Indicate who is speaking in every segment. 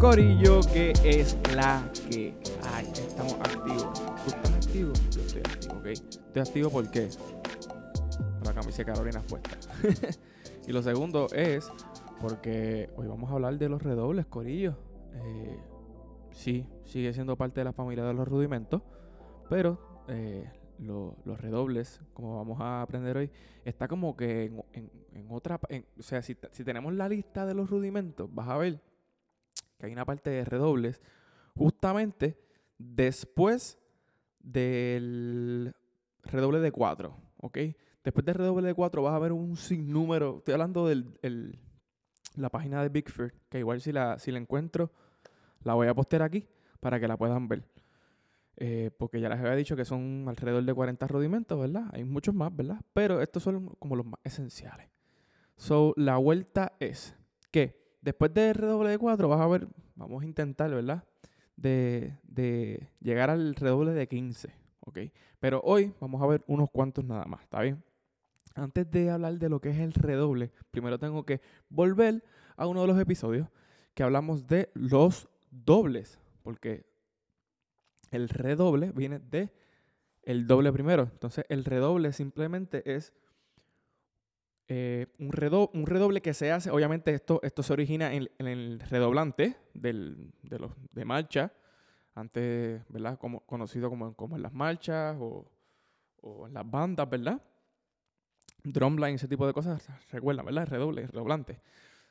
Speaker 1: Corillo, que es la que hay. Estamos activos. ¿Tú estás activo? Yo estoy activo, ¿ok? Estoy activo porque la camisa de Carolina puesta. y lo segundo es porque hoy vamos a hablar de los redobles, Corillo. Eh, sí, sigue siendo parte de la familia de los rudimentos, pero eh, lo- los redobles, como vamos a aprender hoy, está como que en, otra... o sea, si tenemos la lista de los rudimentos, vas a ver que hay una parte de redobles justamente después del redoble de 4, ¿ok? Después del redoble de 4 vas a ver un sinnúmero, estoy hablando de la página de Bigford, que igual si la, si la encuentro, la voy a postear aquí para que la puedan ver. Eh, porque ya les había dicho que son alrededor de 40 rudimentos, ¿verdad? Hay muchos más, ¿verdad? Pero estos son como los más esenciales. So, la vuelta es que después del redoble de 4 vas a ver, vamos a intentar, ¿verdad? De, de llegar al redoble de 15, ¿ok? Pero hoy vamos a ver unos cuantos nada más, ¿está bien? Antes de hablar de lo que es el redoble, primero tengo que volver a uno de los episodios que hablamos de los dobles, porque el redoble viene de el doble primero. Entonces, el redoble simplemente es eh, un, redo- un redoble que se hace, obviamente esto, esto se origina en, en el redoblante del- de, los, de marcha, antes, ¿verdad? Como, conocido como, como en las marchas o, o en las bandas, ¿verdad? Drumline, ese tipo de cosas, recuerda, ¿verdad? El redoble, el redoblante.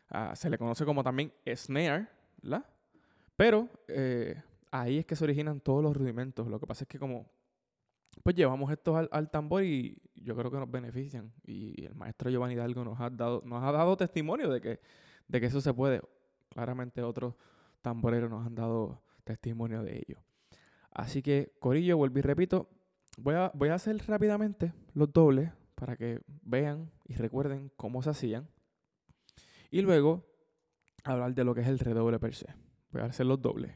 Speaker 1: Ah, se le conoce como también snare, ¿verdad? Pero eh, ahí es que se originan todos los rudimentos. Lo que pasa es que como pues llevamos esto al, al tambor y yo creo que nos benefician. Y el maestro Giovanni Hidalgo nos ha dado, nos ha dado testimonio de que, de que eso se puede. Claramente otros tamboreros nos han dado testimonio de ello. Así que, Corillo, vuelvo y repito, voy a, voy a hacer rápidamente los dobles para que vean y recuerden cómo se hacían. Y luego hablar de lo que es el redoble per se. Voy a hacer los dobles.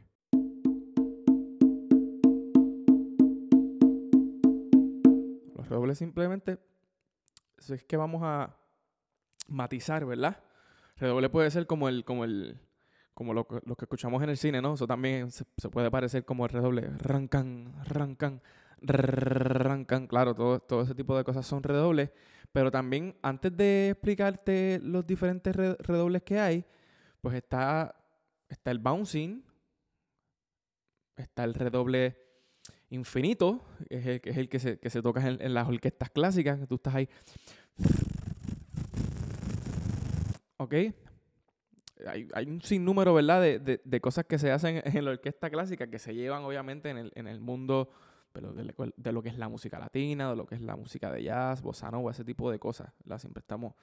Speaker 1: Los redobles simplemente eso es que vamos a matizar, ¿verdad? Redoble puede ser como el, como el, como lo, que- escuchamos en el cine, ¿no? Eso también se, puede parecer como el redoble. Rancan, rancan, rancan. Claro, todo, todo ese tipo de cosas son redobles. Pero también, antes de explicarte los diferentes re- redobles que hay, pues está, está el bouncing, está el redoble infinito, que es el que, es el que, se, que se toca en, en las orquestas clásicas, que tú estás ahí. ¿Ok? Hay, hay un sinnúmero, ¿verdad?, de, de- cosas que se hacen en la orquesta clásica que se llevan, obviamente, en el, en el mundo pero de, de lo que es la música latina, de lo que es la música de jazz, bossa nova, ese tipo de cosas. ¿verdad? Siempre estamos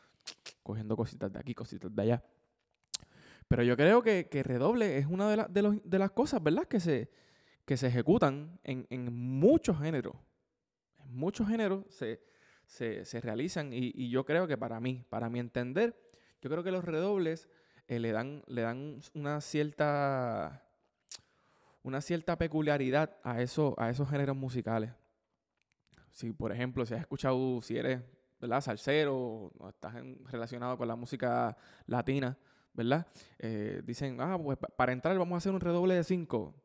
Speaker 1: cogiendo cositas de aquí, cositas de allá. Pero yo creo que, que redoble es una de, la- de, los- de las cosas, ¿verdad?, que se, que se ejecutan en, en muchos géneros. En muchos géneros se, se, se realizan y, yo creo que para mí, para mi entender, yo creo que los redobles eh, le, dan, le dan una cierta una cierta peculiaridad a, eso, a esos géneros musicales. Si, por ejemplo, si has escuchado, si eres ¿verdad? salsero o estás relacionado con la música latina, ¿verdad? Eh, dicen, ah, pues para entrar vamos a hacer un redoble de cinco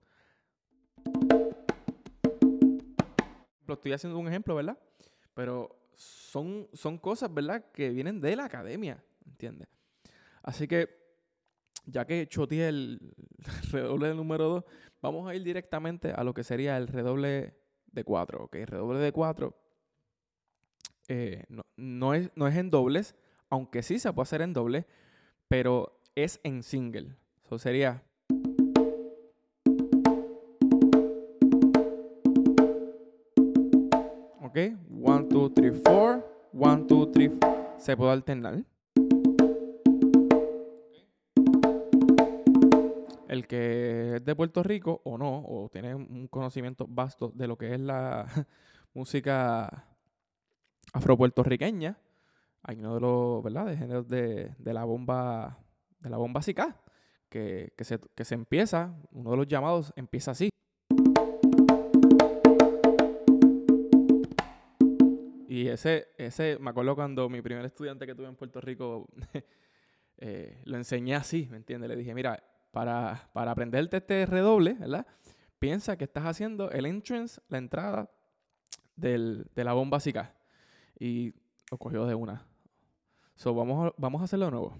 Speaker 1: ejemplo, estoy haciendo un ejemplo, ¿verdad? Pero son, son cosas, ¿verdad? Que vienen de la academia, ¿entiendes? Así que, ya que choteé el redoble del número 2, vamos a ir directamente a lo que sería el redoble de 4, ¿ok? El redoble de 4 eh, no, no, es, no es en dobles, aunque sí se puede hacer en doble, pero es en single. Eso sería ¿Ok? 1, 2, 3, 4. 1, 2, 3. Se puede alternar. el que es de Puerto Rico o no, o tiene un conocimiento vasto de lo que es la música afropuertorriqueña, hay uno de los, ¿verdad?, de géneros de, la bomba, de la bomba que, se, que se empieza, uno de los llamados empieza así. Ese, ese, me acuerdo cuando mi primer estudiante que tuve en Puerto Rico, eh, lo enseñé así, ¿me entiendes? Le dije, mira, para, para aprenderte este redoble, ¿verdad? Piensa que estás haciendo el entrance, la entrada del, de la bomba básica. Y lo cogió de una. So, vamos a, vamos a hacerlo de nuevo.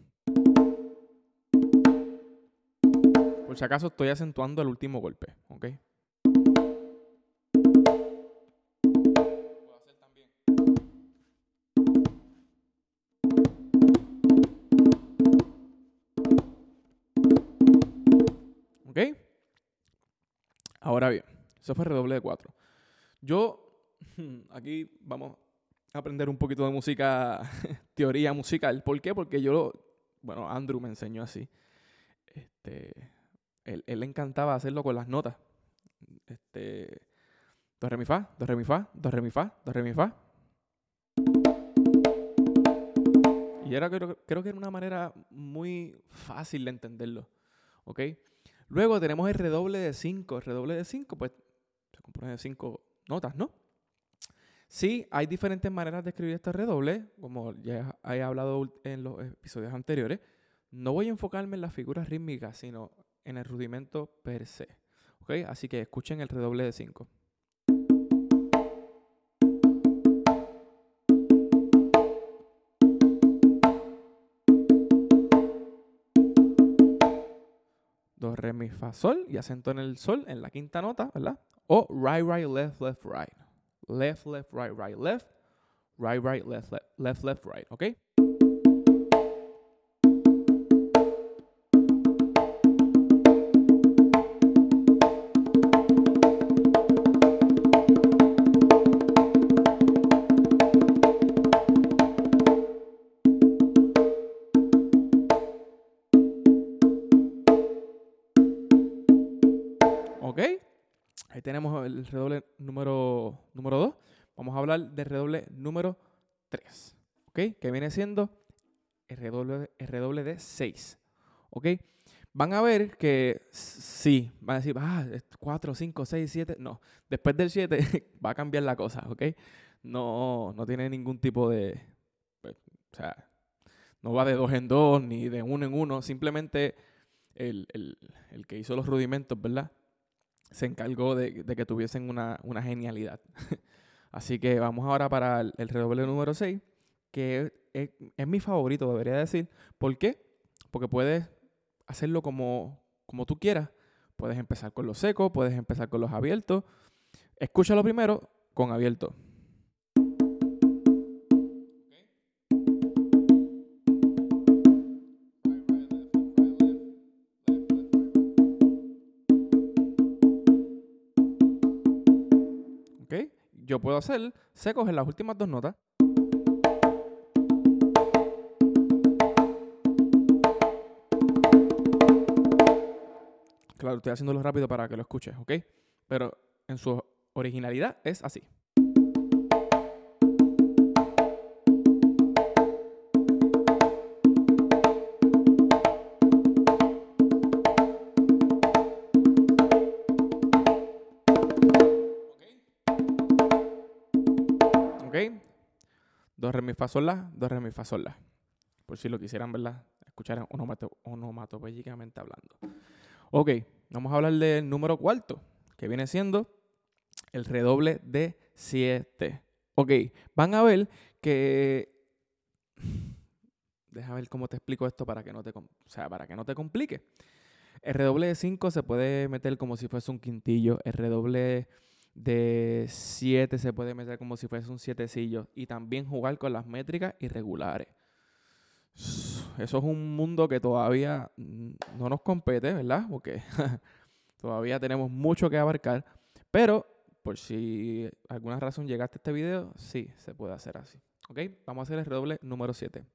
Speaker 1: Por si acaso estoy acentuando el último golpe, ¿ok? Ahora bien, eso fue redoble de 4. Yo, aquí vamos a aprender un poquito de música, teoría musical. ¿Por qué? Porque yo, bueno, Andrew me enseñó así. Este, él, él le encantaba hacerlo con las notas. Este, do, re, mi, fa, do, re, mi, fa, do, re, mi, fa, do, re, mi, fa. Y era, creo, creo que era una manera muy fácil de entenderlo. ¿Ok? Luego tenemos el redoble de 5. El redoble de 5, pues, se compone de 5 notas, ¿no? Sí, hay diferentes maneras de escribir este redoble, como ya he hablado en los episodios anteriores. No voy a enfocarme en las figuras rítmicas, sino en el rudimento per se. Así que escuchen el redoble de 5. Mi, fa, sol y acento en el sol en la quinta nota, ¿verdad? O right, right, left, left, right. Left, left, right, right, left. Right, right, left, left, left, left, right. ¿Ok? 3. ¿Ok? Que viene siendo el redoble, de 6. ¿Ok? Van a ver que sí, van a decir, ah, 4, 5, 6, 7. No, después del 7 va a cambiar la cosa, ¿ok? No, no tiene ningún tipo de. pues, o sea, no va de 2 en 2 ni de 1 en 1. Simplemente el, el- el que hizo los rudimentos, ¿verdad? Se encargó de, de que tuviesen una, una genialidad. Así que vamos ahora para el, el redoble número 6, que es, mi favorito, debería decir. ¿Por qué? Porque puedes hacerlo como, como tú quieras. Puedes empezar con los secos, puedes empezar con los abiertos. Escúchalo primero con abierto. Yo puedo hacer secos en las últimas dos notas. Claro, estoy haciéndolo rápido para que lo escuches, ¿ok? Pero en su originalidad es así. Fa, sol, la. Re, mi, fa, sol. Por si lo quisieran, ¿verdad? Escuchar onomato, hablando. Ok, vamos a hablar del número cuarto, que viene siendo el redoble de 7. Ok, van a ver que... Deja ver cómo te explico esto para que no te, o sea, para que no te complique. El redoble de 5 se puede meter como si fuese un quintillo. El redoble de 7 se puede meter como si fuese un sietecillo. Y también jugar con las métricas irregulares. Eso es un mundo que todavía no nos compete, ¿verdad? Porque todavía tenemos mucho que abarcar. Pero, por si alguna razón llegaste a este video, sí, se puede hacer así. ¿Ok? Vamos a hacer el redoble número 7.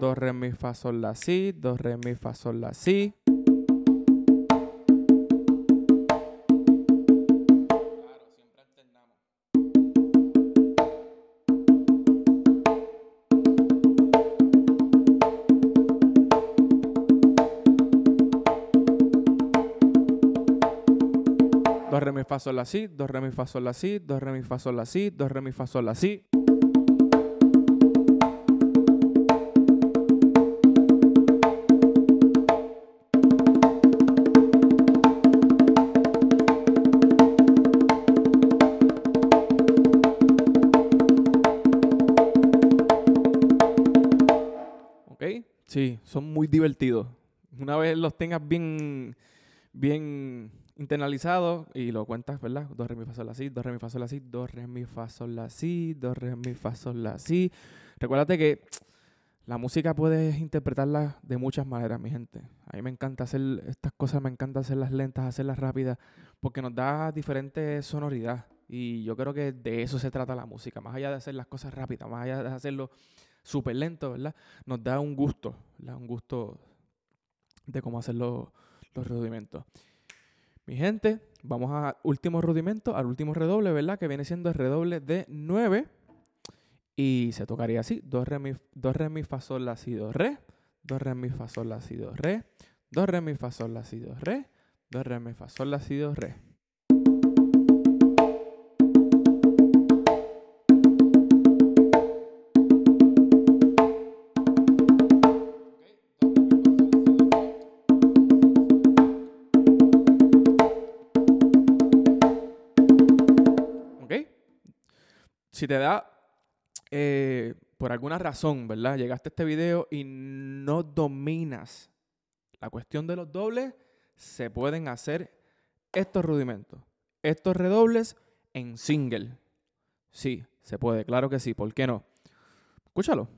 Speaker 1: Do, re, mi, fa, sol, la, si. Do, re, mi, fa, sol, la, si. re mi fa sol la si, do re mi fa sol la si, Sí, son muy divertidos. Una vez los tengas bien, bien internalizados y lo cuentas, ¿verdad? Do, re, mi, fa, sol, la, si, do, re, mi, fa, sol, la, si, do, re, mi, fa, sol, la, si, do, re, mi, fa, sol, la, si. Recuérdate que la música puedes interpretarla de muchas maneras, mi gente. A mí me encanta hacer estas cosas, me encanta hacerlas lentas, hacerlas rápidas, porque nos da diferente sonoridad. Y yo creo que de eso se trata la música. Más allá de hacer las cosas rápidas, más allá de hacerlo súper lento, ¿verdad? Nos da un gusto. Un gusto de cómo hacer los, los rudimentos. Mi gente, vamos al último rudimento, al último redoble, ¿verdad? Que viene siendo el redoble de 9. Y se tocaría así, do, re, mi, do, re, mi, fa, sol, la, re, do, re, mi, fa, sol, la, re, do, re, mi, fa, sol, la, re, do, re, mi, fa, sol, la, re. Si te da eh, por alguna razón, ¿verdad? Llegaste a este video y no dominas la cuestión de los dobles, se pueden hacer estos rudimentos, estos redobles en single. Sí, se puede, claro que sí, ¿por qué no? Escúchalo.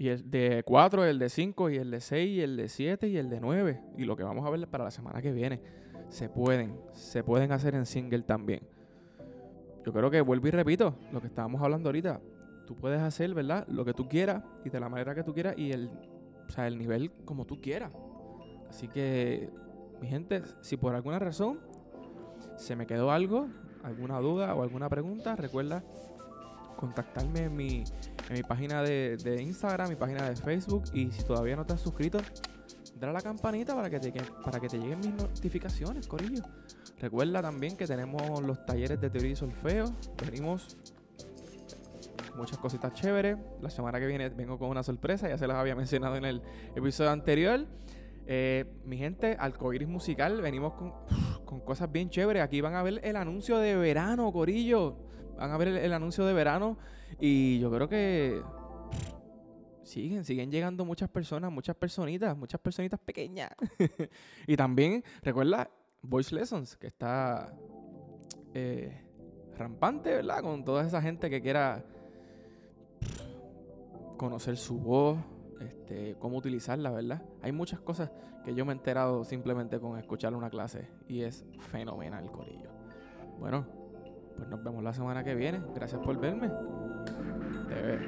Speaker 1: Y el de 4, el de 5, y el de 6, y el de 7, y el de 9. Y lo que vamos a ver para la semana que viene. Se pueden, se pueden hacer en single también. Yo creo que vuelvo y repito lo que estábamos hablando ahorita. Tú puedes hacer, ¿verdad? Lo que tú quieras y de la manera que tú quieras y el, o sea, el nivel como tú quieras. Así que, mi gente, si por alguna razón se me quedó algo, alguna duda o alguna pregunta, recuerda contactarme en mi, en mi página de, de, Instagram, mi página de Facebook. Y si todavía no te has suscrito, dale a la campanita para que te, para que te lleguen mis notificaciones, Corillo. Recuerda también que tenemos los talleres de teoría y solfeo. Venimos muchas cositas chéveres. La semana que viene vengo con una sorpresa, ya se las había mencionado en el episodio anterior. Eh, mi gente, Alcoiris Musical, venimos con, con cosas bien chéveres. Aquí van a ver el anuncio de verano, Corillo van a ver el, el, anuncio de verano y yo creo que siguen, siguen llegando muchas personas, muchas personitas, muchas personitas pequeñas. y también, recuerda, Voice Lessons, que está eh, rampante, ¿verdad? Con toda esa gente que quiera conocer su voz, este, cómo utilizarla, ¿verdad? Hay muchas cosas que yo me he enterado simplemente con escuchar una clase y es fenomenal, Corillo. Bueno, pues nos vemos la semana que viene. Gracias por verme. Te veo.